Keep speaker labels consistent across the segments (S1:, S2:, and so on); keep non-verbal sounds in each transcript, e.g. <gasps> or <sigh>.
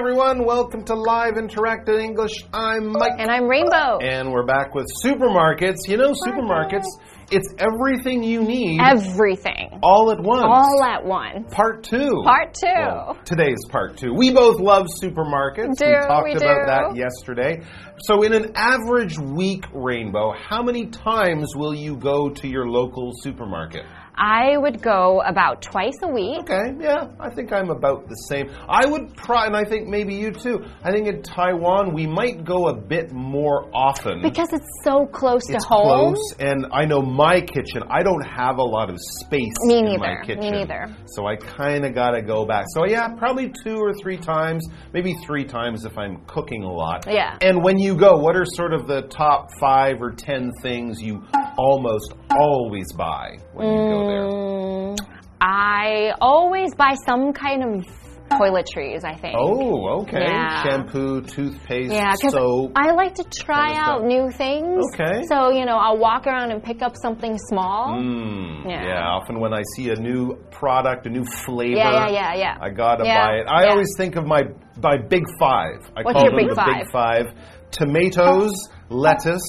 S1: everyone, welcome to Live Interactive English. I'm Mike.
S2: And I'm Rainbow.
S1: And we're back with supermarkets. You know, supermarkets, it's everything you need
S2: Everything.
S1: all at once.
S2: All at once.
S1: Part two.
S2: Part two.
S1: Well, today's part two. We both love supermarkets.
S2: Do,
S1: we talked
S2: we
S1: about that yesterday. So, in an average week, Rainbow, how many times will you go to your local supermarket?
S2: I would go about twice a week.
S1: Okay, yeah, I think I'm about the same. I would try, and I think maybe you too. I think in Taiwan we might go a bit more often.
S2: Because it's so close
S1: it's
S2: to home.
S1: close, and I know my kitchen. I don't have a lot of space
S2: Me
S1: in
S2: neither,
S1: my
S2: me neither.
S1: So I kind of got to go back. So yeah, probably two or three times, maybe three times if I'm cooking a lot.
S2: Yeah.
S1: And when you go, what are sort of the top five or ten things you almost always buy when you go mm. There?
S2: Mm, I always buy some kind of toiletries, I think.
S1: Oh, okay.
S2: Yeah.
S1: Shampoo, toothpaste,
S2: Yeah, because
S1: soap.
S2: I like to try out new things.
S1: Okay.
S2: So, you know, I'll walk around and pick up something small.
S1: Mm,
S2: Yeah.
S1: yeah. often when I see a new product, a new flavor,
S2: Yeah, yeah, yeah, yeah.
S1: I gotta
S2: Yeah,
S1: buy it. I always think of my my big five. I
S2: What's
S1: call
S2: your
S1: them
S2: big
S1: the big five: tomatoes, lettuce,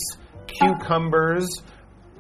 S1: cucumbers.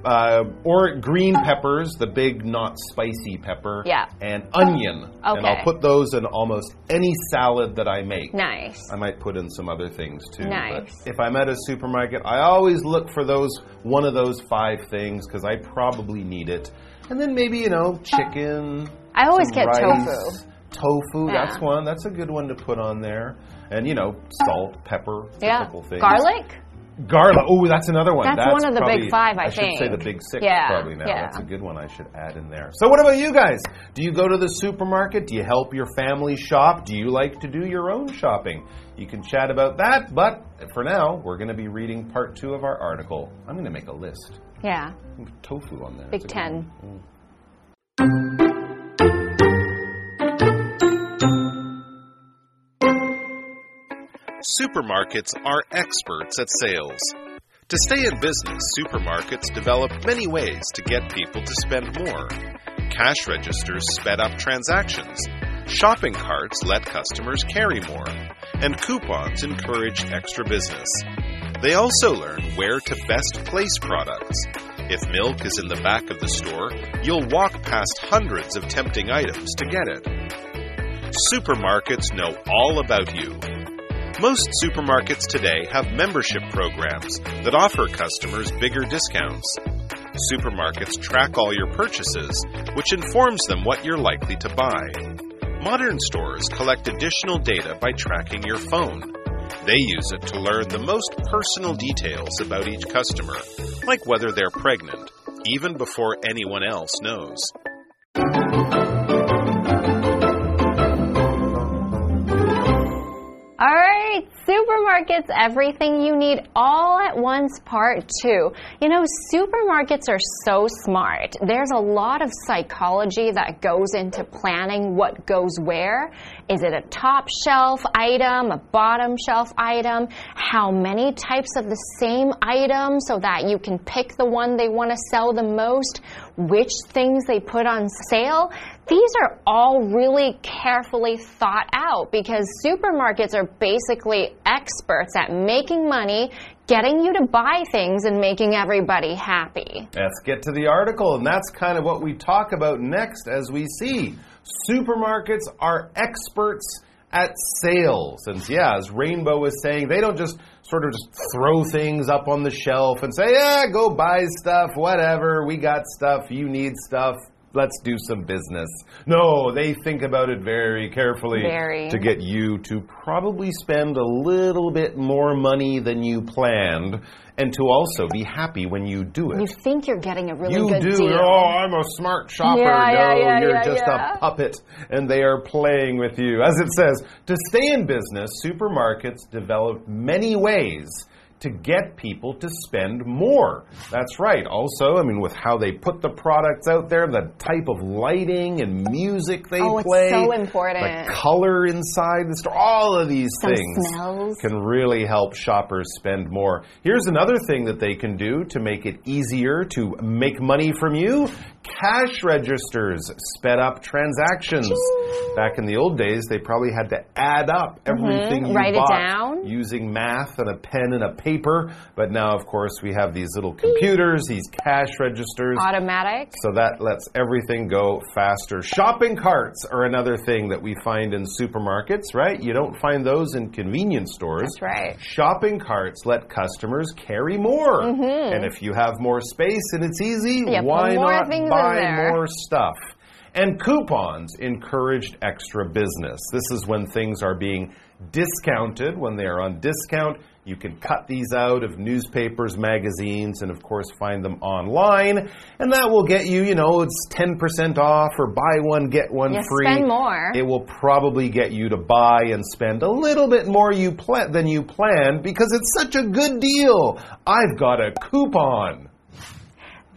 S1: Uh, or green peppers, the big not spicy pepper,
S2: Yeah.
S1: and onion. And I'll put those in almost any salad that I make.
S2: Nice.
S1: I might put in some other things too.
S2: Nice.
S1: But if I'm at a supermarket, I always look for those one of those five things because I probably need it. And then maybe you know chicken.
S2: I always get
S1: rice,
S2: tofu.
S1: Tofu.
S2: Yeah.
S1: That's one. That's a good one to put on there. And you know salt, pepper,
S2: Yeah.
S1: typical things.
S2: Garlic?
S1: Garlic. Oh, that's another one.
S2: That's one of the big five, I
S1: should say
S2: think.
S1: the big six
S2: Yeah,
S1: probably now.
S2: yeah.
S1: That's a good one I should add in there. So, what about you guys? Do you go to the supermarket? Do you help your family shop? Do you like to do your own shopping? You can chat about that, but for now, we're going to be reading part two of our article. I'm going to make a list.
S2: Yeah.
S1: Tofu on there.
S2: Big
S1: That's
S2: 10.
S3: Supermarkets are experts at sales. To stay in business, supermarkets develop many ways to get people to spend more. Cash registers sped up transactions. Shopping carts let customers carry more. And coupons encourage extra business. They also learn where to best place products. If milk is in the back of the store, you'll walk past hundreds of tempting items to get it. Supermarkets know all about you. Most supermarkets today have membership programs that offer customers bigger discounts. Supermarkets track all your purchases, which informs them what you're likely to buy. Modern stores collect additional data by tracking your phone. They use it to learn the most personal details about each customer, like whether they're pregnant, even before anyone else knows.
S2: Supermarkets, everything you need all at once, part two. You know, supermarkets are so smart. There's a lot of psychology that goes into planning what goes where. Is it a top shelf item, a bottom shelf item? How many types of the same item so that you can pick the one they want to sell the most? Which things they put on sale? These are all really carefully thought out because supermarkets are basically experts at making money, getting you to buy things, and making everybody happy.
S1: Let's get to the article, and that's kind of what we talk about next as we see. Supermarkets are experts at sales. And yeah, as Rainbow was saying, they don't just sort of just throw things up on the shelf and say, yeah, go buy stuff, whatever, we got stuff, you need stuff. Let's do some business. No, they think about it very carefully
S2: Very.
S1: to get you to probably spend a little bit more money than you planned and to also be happy when you do it
S2: You think you're getting a really
S1: you
S2: good
S1: do.
S2: deal. You do.
S1: Oh, I'm a smart shopper.
S2: Yeah,
S1: no,
S2: yeah, yeah,
S1: you're just a puppet, and they are playing with you. As it says, to stay in business, supermarkets develop many ways to get people to spend more. That's right. Also, I mean, with how they put the products out there, the type of lighting and music they
S2: Oh, it's
S1: play,
S2: so important.
S1: the color inside the store, all of these
S2: Some
S1: things
S2: smells.
S1: can really help shoppers spend more. Here's another thing that they can do to make it easier to make money from you. Cash registers sped up transactions. Back in the old days, they probably had to add up everything you
S2: Mm-hmm. Write it
S1: bought
S2: down.
S1: using math and a pen and a paper. But now, of course, we have these little computers, these cash registers.
S2: Automatic.
S1: So that lets everything go faster. Shopping carts are another thing that we find in supermarkets, right? You don't find those in convenience stores.
S2: That's right.
S1: Shopping carts let customers carry more. Mm-hmm. And if you have more space and it's easy,
S2: put
S1: why not buy more stuff? And coupons encouraged extra business. This is when things are being discounted, when they are on discount. You can cut these out of newspapers, magazines, and of course find them online. And that will get you, you know, it's 10% off or buy one, get one free.
S2: spend more.
S1: It will probably get you to buy and spend a little bit more you pla- than you planned because it's such a good deal. I've got a coupon.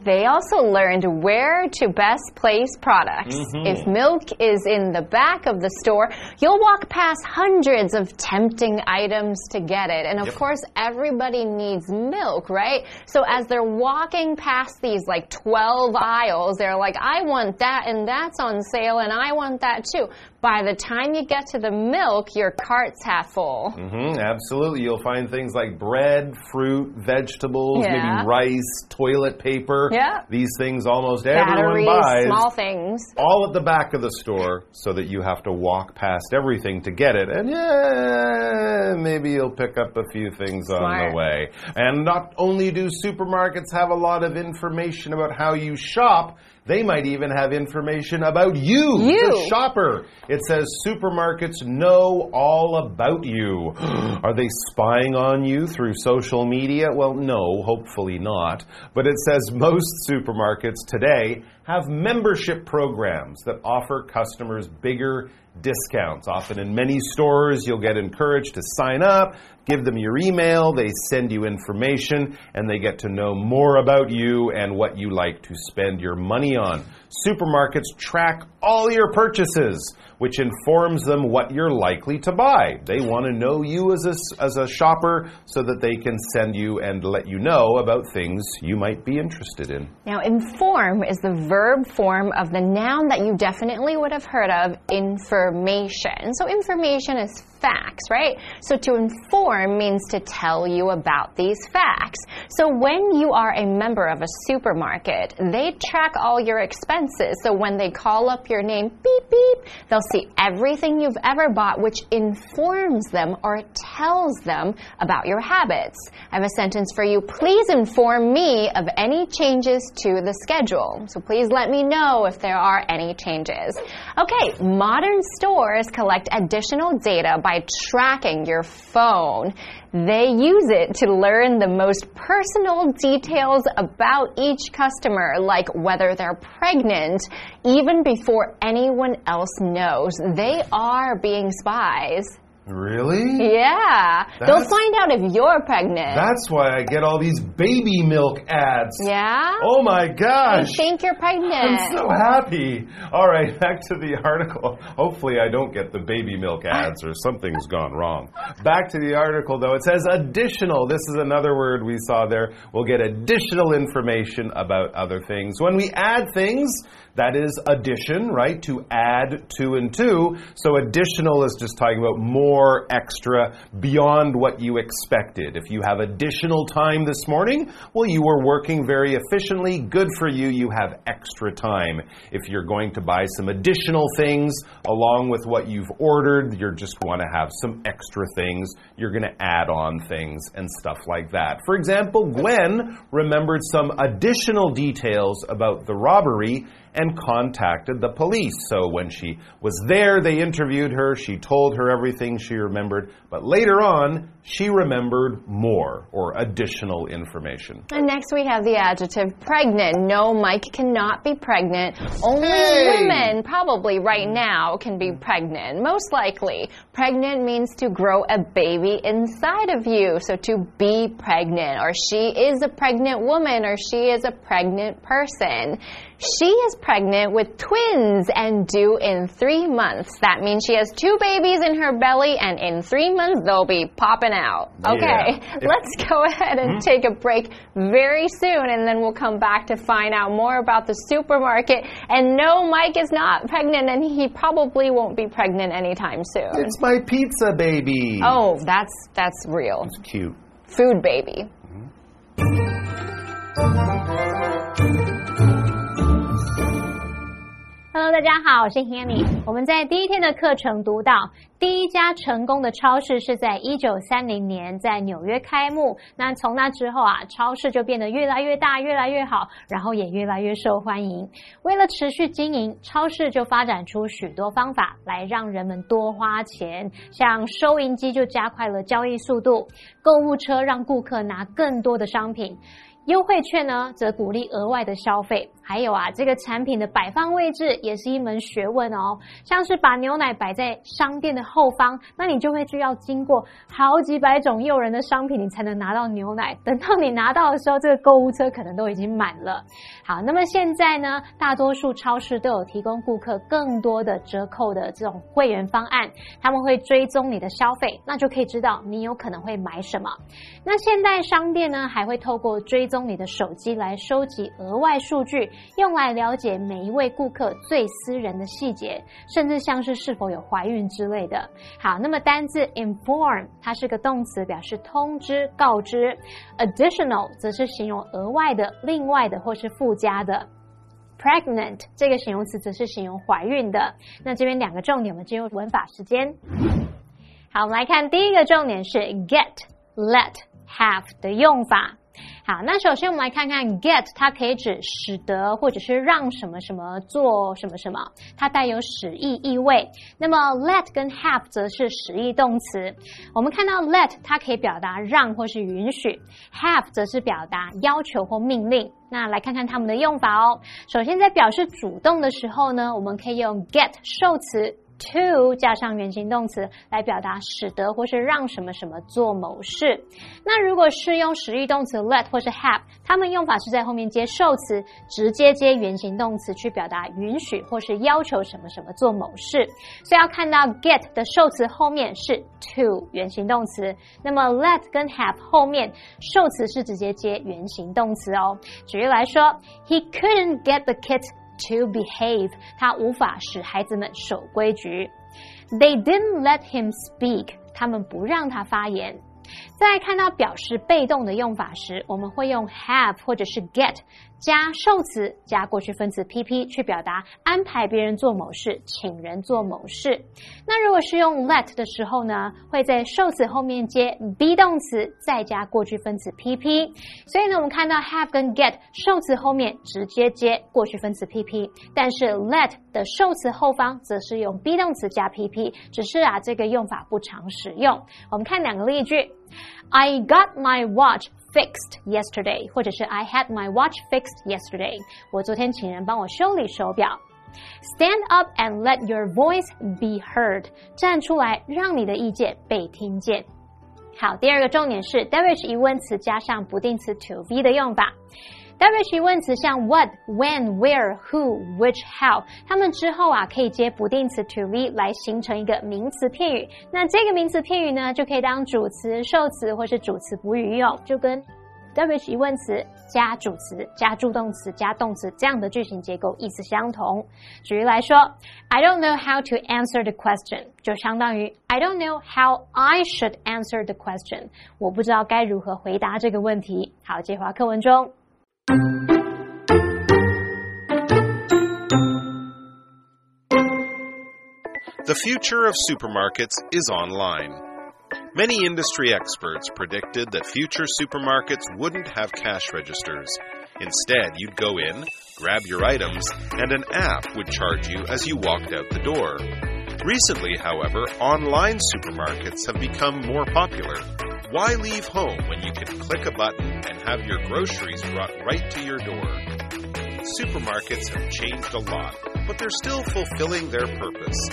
S2: They also learned where to best place products.
S1: Mm-hmm.
S2: If milk is in the back of the store, you'll walk past hundreds of tempting items to get it. And of
S1: Yep.
S2: course, everybody needs milk, right? So as they're walking past these like 12 aisles, they're like, I want that and that's on sale and I want that too. By the time you get to the milk, your cart's half full.
S1: hmm absolutely. You'll find things like bread, fruit, vegetables,
S2: Yeah.
S1: maybe rice, toilet paper.
S2: Yeah.
S1: These things almost everyone
S2: Batteries,
S1: buys.
S2: small things.
S1: all at the back of the store so that you have to walk past everything to get it. And yeah, maybe you'll pick up a few things on the way. And not only do supermarkets have a lot of information about how you shop, they might even have information about you,
S2: You.
S1: the shopper. It says supermarkets know all about you. <gasps> Are they spying on you through social media? Well, no, hopefully not. But it says most supermarkets today have membership programs that offer customers bigger discounts. Often in many stores, you'll get encouraged to sign up, give them your email, they send you information, and they get to know more about you and what you like to spend your money on. Supermarkets track all your purchases which informs them what you're likely to buy. They want to know you as a, as a shopper so that they can send you and let you know about things you might be interested in.
S2: Now, inform is the verb form of the noun that you definitely would have heard of, information. So, information is facts, right? So, to inform means to tell you about these facts. So, when you are a member of a supermarket, they track all your expenses. So, when they call up your name, beep, beep, they'll see everything you've ever bought, which informs them or tells them about your habits. I have a sentence for you. Please inform me of any changes to the schedule. So please let me know if there are any changes. Okay, modern stores collect additional data by tracking your phone. They use it to learn the most personal details about each customer, like whether they're pregnant, even before anyone else knows. They are being spies.
S1: Really?
S2: Yeah. They'll find out if you're pregnant.
S1: That's why I get all these baby milk ads.
S2: yeah?
S1: Oh my
S2: They
S1: gosh.
S2: think you're pregnant.
S1: I'm so happy. All right, <laughs> back to the article. Hopefully, I don't get the baby milk ads or something's gone wrong. Back to the article, though. It says additional. This is another word we saw there. We'll get additional information about other things. When we add things, that is addition, right? To add two and two. So additional is just talking about more extra beyond what you expected. If you have additional time this morning, well, you were working very efficiently. Good for you. You have extra time. If you're going to buy some additional things along with what you've ordered, you're just want to have some extra things. You're going to add on things and stuff like that. For example, Gwen remembered some additional details about the robbery and contacted the police. So when she was there, they interviewed her. She told her everything she remembered, but later on, she remembered more or additional information.
S2: And next we have the adjective pregnant. No, Mike cannot be pregnant. Only
S1: Hey!
S2: women, probably right now, can be pregnant. Most likely. Pregnant means to grow a baby inside of you. So to be pregnant, or she is a pregnant woman, or she is a pregnant person. She is pregnant with twins and due in three months. That means she has two babies in her belly, and in three months they'll be popping out. Okay,
S1: Yeah.
S2: let's go ahead and mm-hmm. take a break very soon, and then we'll come back to find out more about the supermarket. And no, Mike is not pregnant, and he probably won't be pregnant anytime soon.
S1: It's my pizza baby.
S2: Oh, that's that's real.
S1: It's cute.
S2: Food baby. Mm-hmm.
S4: Hello，大家好，我是 Hanny。我们在第一天的课程读到，第一家成功的超市是在一九三零年在纽约开幕。那从那之后啊，超市就变得越来越大，越来越好，然后也越来越受欢迎。为了持续经营，超市就发展出许多方法来让人们多花钱，像收银机就加快了交易速度，购物车让顾客拿更多的商品。优惠券呢，则鼓励额外的消费。还有啊，这个产品的摆放位置也是一门学问哦。像是把牛奶摆在商店的后方，那你就会需要经过好几百种诱人的商品，你才能拿到牛奶。等到你拿到的时候，这个购物车可能都已经满了。好，那么现在呢，大多数超市都有提供顾客更多的折扣的这种会员方案，他们会追踪你的消费，那就可以知道你有可能会买什么。那现在商店呢，还会透过追踪你的手机来收集额外数据，用来了解每一位顾客最私人的细节，甚至像是是否有怀孕之类的。好，那么单字 inform 它是个动词，表示通知、告知；additional 则是形容额外的、另外的或是附加的。Pregnant 这个形容词则是形容怀孕的。那这边两个重点，我们进入文法时间。好，我们来看第一个重点是 get、let、have 的用法。好，那首先我们来看看 get，它可以指使得或者是让什么什么做什么什么，它带有使役意味。那么 let 跟 have 则是使役动词。我们看到 let 它可以表达让或是允许，have 则是表达要求或命令。那来看看它们的用法哦。首先在表示主动的时候呢，我们可以用 get 受词。To 加上原形动词来表达使得或是让什么什么做某事。那如果是用实义动词 let 或是 have，它们用法是在后面接受词，直接接原形动词去表达允许或是要求什么什么做某事。所以要看到 get 的受词后面是 to 原形动词，那么 let 跟 have 后面受词是直接接原形动词哦。举例来说，He couldn't get the kit to behave，他无法使孩子们守规矩。They didn't let him speak，他们不让他发言。在看到表示被动的用法时，我们会用 have 或者是 get 加受词加过去分词 pp 去表达安排别人做某事、请人做某事。那如果是用 let 的时候呢，会在受词后面接 be 动词，再加过去分词 pp。所以呢，我们看到 have 跟 get 受词后面直接接过去分词 pp，但是 let 的受词后方则是用 be 动词加 pp，只是啊这个用法不常使用。我们看两个例句。I got my watch fixed yesterday，或者是 I had my watch fixed yesterday。我昨天请人帮我修理手表。Stand up and let your voice be heard，站出来，让你的意见被听见。好，第二个重点是 WH 疑问词加上不定词 to be 的用法。W 疑问词像 what、when、where、who、which、how，它们之后啊可以接不定词 to be 来形成一个名词片语。那这个名词片语呢，就可以当主词、受词或是主词补语用，就跟 W 疑问词加主词加助动词加动词这样的句型结构意思相同。举例来说，I don't know how to answer the question，就相当于 I don't know how I should answer the question，我不知道该如何回答这个问题。好，接华课文中。
S3: The future of supermarkets is online. Many industry experts predicted that future supermarkets wouldn't have cash registers. Instead, you'd go in, grab your items, and an app would charge you as you walked out the door. Recently, however, online supermarkets have become more popular. Why leave home when you can click a button and have your groceries brought right to your door? Supermarkets have changed a lot, but they're still fulfilling their purpose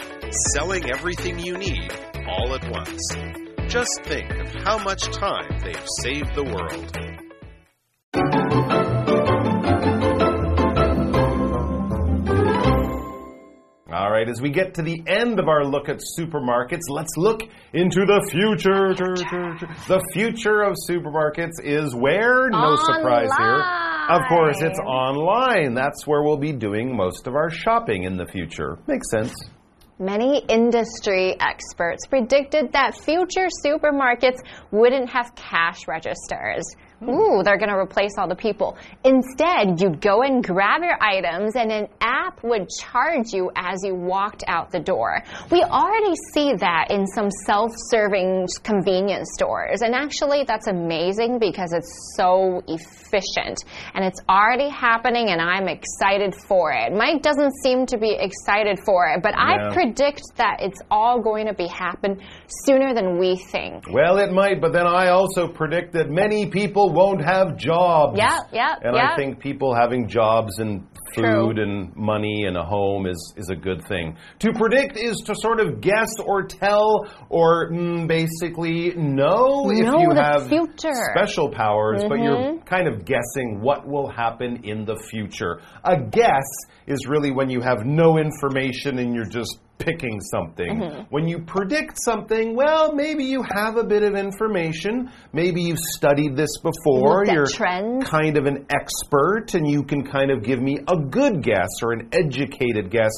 S3: selling everything you need all at once. Just think of how much time they've saved the world.
S1: All right, as we get to the end of our look at supermarkets, let's look into the future. The future of supermarkets is where? No surprise here. Of course, it's online. That's where we'll be doing most of our shopping in the future. Makes sense.
S2: Many industry experts predicted that future supermarkets wouldn't have cash registers. Hmm. Ooh, they're going to replace all the people. Instead, you'd go and grab your items, and an app would charge you as you walked out the door. We already see that in some self serving convenience stores. And actually, that's amazing because it's so efficient. And it's already happening, and I'm excited for it. Mike doesn't seem to be excited for it, but I predict that it's all going to be happen sooner than we think.
S1: Well, it might, but then I also predict that many people won't have jobs.
S2: Yeah, yeah,
S1: And
S2: yeah.
S1: I think people having jobs and
S2: True.
S1: food and money and a home is, is a good thing. To predict is to sort of guess or tell or mm, basically know if you have
S2: future.
S1: special powers, but you're
S2: Mm-hmm.
S1: kind of guessing what will happen in the future. A guess is really when you have no information and you're just picking something.
S2: Mm-hmm.
S1: When you predict something, well, maybe you have a bit of information. Maybe you've studied this before. You're
S2: trends.
S1: kind of an expert and you can kind of give me a good guess or an educated guess.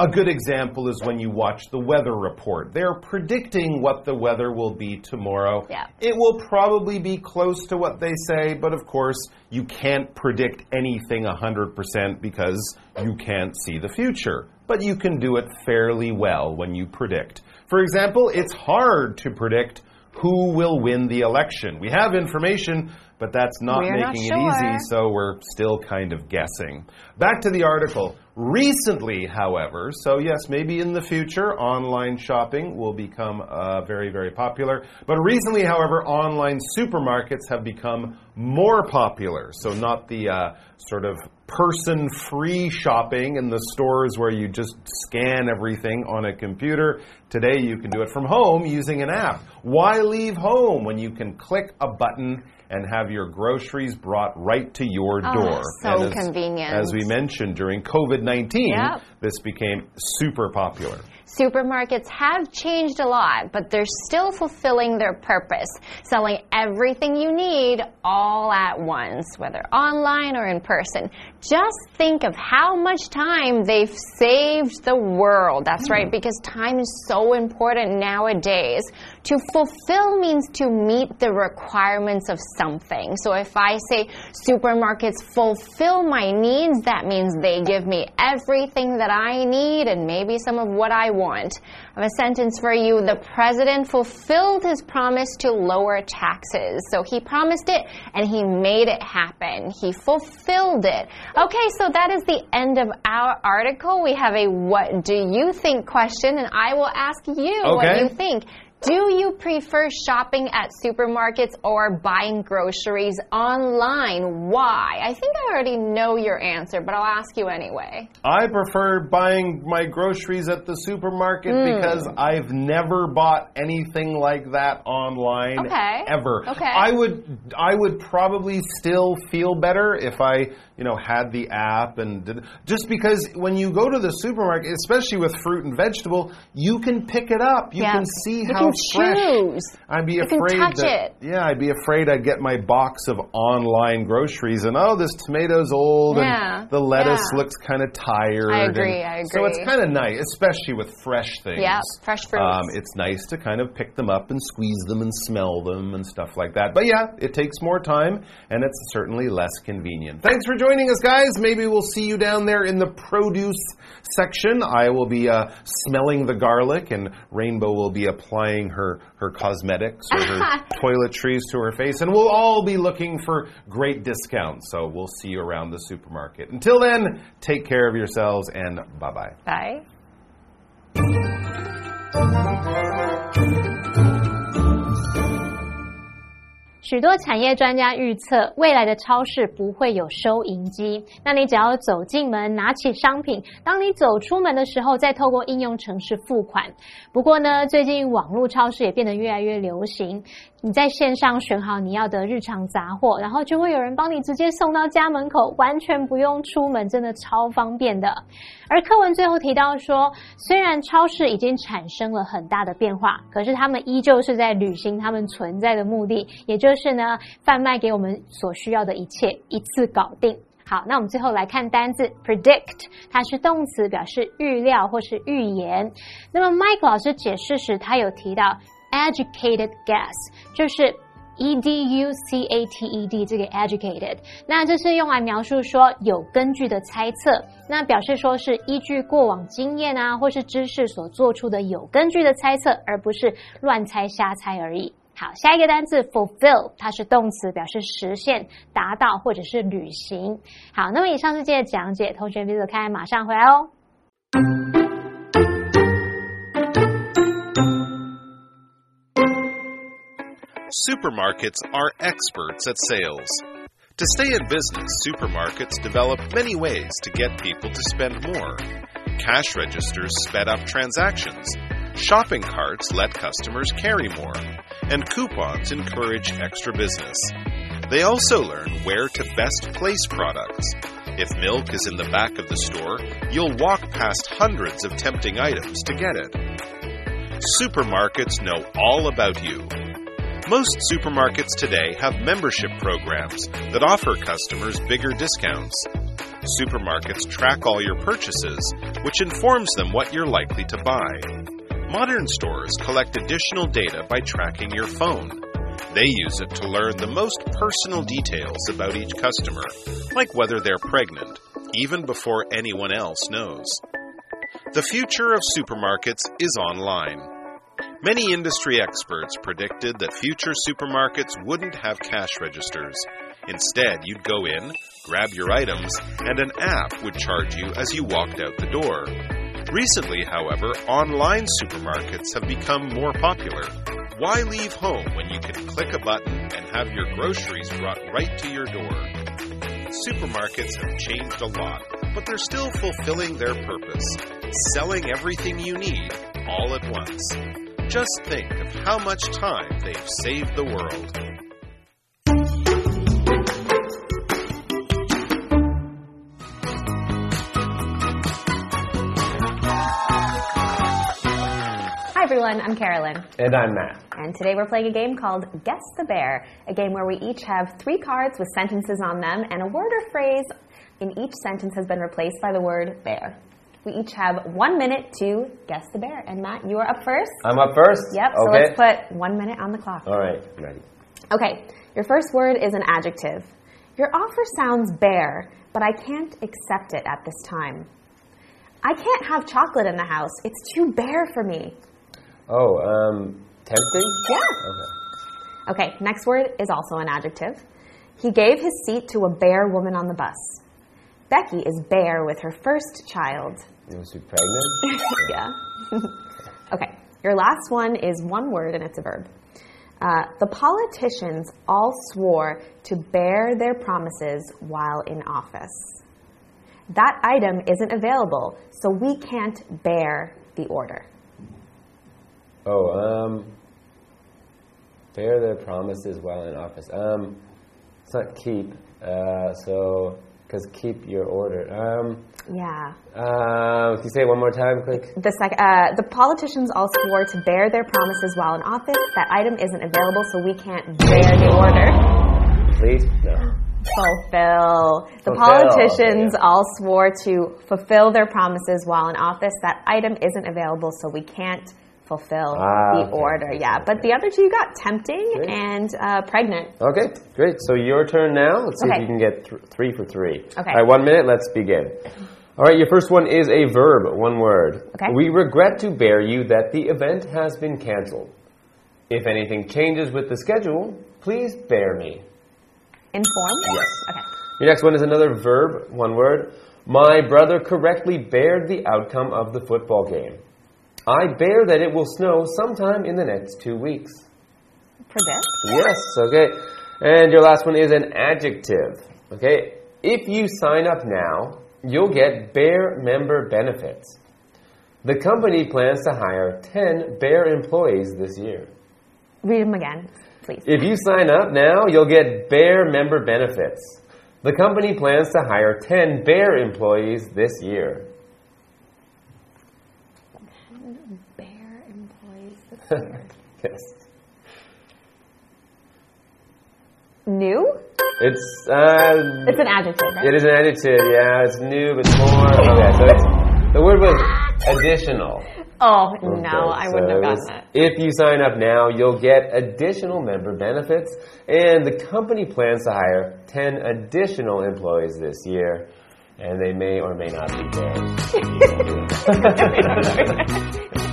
S1: A good example is when you watch the weather report. They're predicting what the weather will be tomorrow.
S2: Yeah.
S1: It will probably be close to what they say, but of course, you can't predict anything 100% because you can't see the future. But you can do it fairly well when you predict. For example, it's hard to predict who will win the election. We have information, but that's not
S2: We're not
S1: making it easy, so we're still kind of guessing. Back to the article. Recently, however, so yes, maybe in the future, online shopping will become uh, very, very popular. But recently, however, online supermarkets have become more popular. So, not the uh, sort of person free shopping in the stores where you just scan everything on a computer. Today, you can do it from home using an app. Why leave home when you can click a button? And have your groceries brought right to your
S2: Oh,
S1: door.
S2: so
S1: as-
S2: convenient.
S1: As we mentioned during COVID 19,
S2: Yep.
S1: this became super popular.
S2: Supermarkets have changed a lot, but they're still fulfilling their purpose, selling everything you need all at once, whether online or in person. Just think of how much time they've saved the world. That's right, hmm. because time is so important nowadays. To fulfill means to meet the requirements of something. So if I say supermarkets fulfill my needs, that means they give me everything that I need and maybe some of what I want. I have a sentence for you. The president fulfilled his promise to lower taxes. So he promised it and he made it happen. He fulfilled it. Okay, so that is the end of our article. We have a what do you think question and I will ask you what
S1: Okay.
S2: you think. Do you prefer shopping at supermarkets or buying groceries online? Why? I think I already know your answer, but I'll ask you anyway.
S1: I prefer buying my groceries at the supermarket
S2: Hmm.
S1: because I've never bought anything like that online
S2: Okay.
S1: ever.
S2: Okay.
S1: I would I would probably still feel better if I, you know, had the app and did, just because when you go to the supermarket, especially with fruit and vegetable, you can pick it up. You
S2: Yeah.
S1: can see how
S2: choose.
S1: I'd be
S2: You
S1: afraid
S2: touch
S1: that
S2: it.
S1: yeah, I'd be afraid I'd get my box of online groceries and oh, this tomato's old
S2: Yeah.
S1: and the lettuce
S2: Yeah.
S1: looks kind of tired.
S2: I agree,
S1: and-
S2: I
S1: So it's kind of nice, especially with fresh things.
S2: Yeah, fresh fruits.
S1: Um, it's nice to kind of pick them up and squeeze them and smell them and stuff like that. But yeah, it takes more time and it's certainly less convenient. Thanks for joining us, guys. Maybe we'll see you down there in the produce section. I will be uh, smelling the garlic, and Rainbow will be applying her her cosmetics or her <laughs> toiletries to her face, and we'll all be looking for great discounts. So we'll see you around the supermarket. Until then, take care of yourselves and bye bye.
S2: Bye.
S4: 许多产业专家预测，未来的超市不会有收银机。那你只要走进门，拿起商品，当你走出门的时候，再透过应用程式付款。不过呢，最近网络超市也变得越来越流行。你在线上选好你要的日常杂货，然后就会有人帮你直接送到家门口，完全不用出门，真的超方便的。而课文最后提到说，虽然超市已经产生了很大的变化，可是他们依旧是在履行他们存在的目的，也就是呢，贩卖给我们所需要的一切，一次搞定。好，那我们最后来看单字 predict，它是动词，表示预料或是预言。那么 Mike 老师解释时，他有提到。Educated guess 就是 e d u c a t e d 这个 educated，那这是用来描述说有根据的猜测，那表示说是依据过往经验啊或是知识所做出的有根据的猜测，而不是乱猜瞎猜而已。好，下一个单词 fulfill，它是动词，表示实现、达到或者是履行。好，那么以上是今天的讲解，同学别走开，马上回来哦。
S1: Supermarkets are experts at sales. To stay in business, supermarkets develop many ways to get people to spend more. Cash registers sped up transactions. Shopping carts let customers carry more. And coupons encourage extra business. They also learn where to best place products. If milk is in the back of the store, you'll walk past hundreds of tempting items to get it. Supermarkets know all about you most supermarkets today have membership programs that offer customers bigger discounts. Supermarkets track all your purchases, which informs them what you're likely to buy. Modern stores collect additional data by tracking your phone. They use it to learn the most personal details about each customer, like whether they're pregnant, even before anyone else knows. The future of supermarkets is online. Many industry experts predicted that future supermarkets wouldn't have cash registers. Instead, you'd go in, grab your items, and an app would charge you as you walked out the door. Recently, however, online supermarkets have become more popular. Why leave home when you can click a button and have your groceries brought right to your door? Supermarkets have changed a lot, but they're still fulfilling their purpose selling everything you need all at once. Just think of how much time they've saved the world.
S5: Hi everyone, I'm Carolyn.
S6: And I'm Matt.
S5: And today we're playing a game called Guess the Bear, a game where we each have three cards with sentences on them, and a word or phrase in each sentence has been replaced by the word bear. We each have one minute to guess the bear. And Matt, you are up first.
S6: I'm up first?
S5: Yep, Okay. so let's put one minute on the clock.
S6: All right, ready.
S5: Okay, your first word is an adjective. Your offer sounds bare, but I can't accept it at this time. I can't have chocolate in the house. It's too bare for me.
S6: Oh, um, tempting?
S5: Yeah.
S6: Okay.
S5: Okay, next word is also an adjective. He gave his seat to a bare woman on the bus. Becky is bare with her first child.
S6: Was she pregnant? <laughs>
S5: yeah. <laughs> okay, your last one is one word and it's a verb. Uh, the politicians all swore to bear their promises while in office. That item isn't available, so we can't bear the order.
S6: Oh, um, bear their promises while in office. Um, it's not keep. Uh, so because keep your order. Um,
S5: yeah.
S6: Uh, can you say it one more time, quick?
S5: The, sec- uh, the politicians all swore to bear their promises while in office. That item isn't available, so we can't bear the order.
S6: Please? No.
S5: Fulfill. The
S6: Fulfill,
S5: politicians
S6: yeah.
S5: all swore to fulfill their promises while in office. That item isn't available, so we can't fulfill
S6: Ah,
S5: the
S6: okay.
S5: order. Yeah, but the other two you got tempting
S6: Great.
S5: and uh, pregnant.
S6: Okay, great. So your turn now. Let's see
S5: Okay.
S6: if you can get th- three for three.
S5: Okay.
S6: All right, one minute. Let's begin. All right, your first one is a verb, one word.
S5: Okay.
S6: We regret to bear you that the event has been canceled. If anything changes with the schedule, please bear me.
S5: Informed?
S6: Yes.
S5: Okay.
S6: Your next one is another verb, one word. My brother correctly bared the outcome of the football game. I bear that it will snow sometime in the next two weeks.
S5: Predict.
S6: Yes, okay. And your last one is an adjective. Okay, if you sign up now, you'll get Bear member benefits. The company plans to hire 10 Bear employees this year.
S5: Read them again, please.
S6: If you sign up now, you'll get Bear member benefits. The company plans to hire 10 Bear employees this year.
S5: Bear employees this year. <laughs>
S6: Yes.
S5: New?
S6: It's uh
S5: It's an adjective, right?
S6: it is an adjective, yeah, it's new, but it's more okay, so it's the word was additional.
S5: Oh,
S6: Okay,
S5: no, I wouldn't have gotten that.
S6: If you sign up now, you'll get additional member benefits, and the company plans to hire 10 additional employees this year, and they may or may not be there. <laughs> <laughs>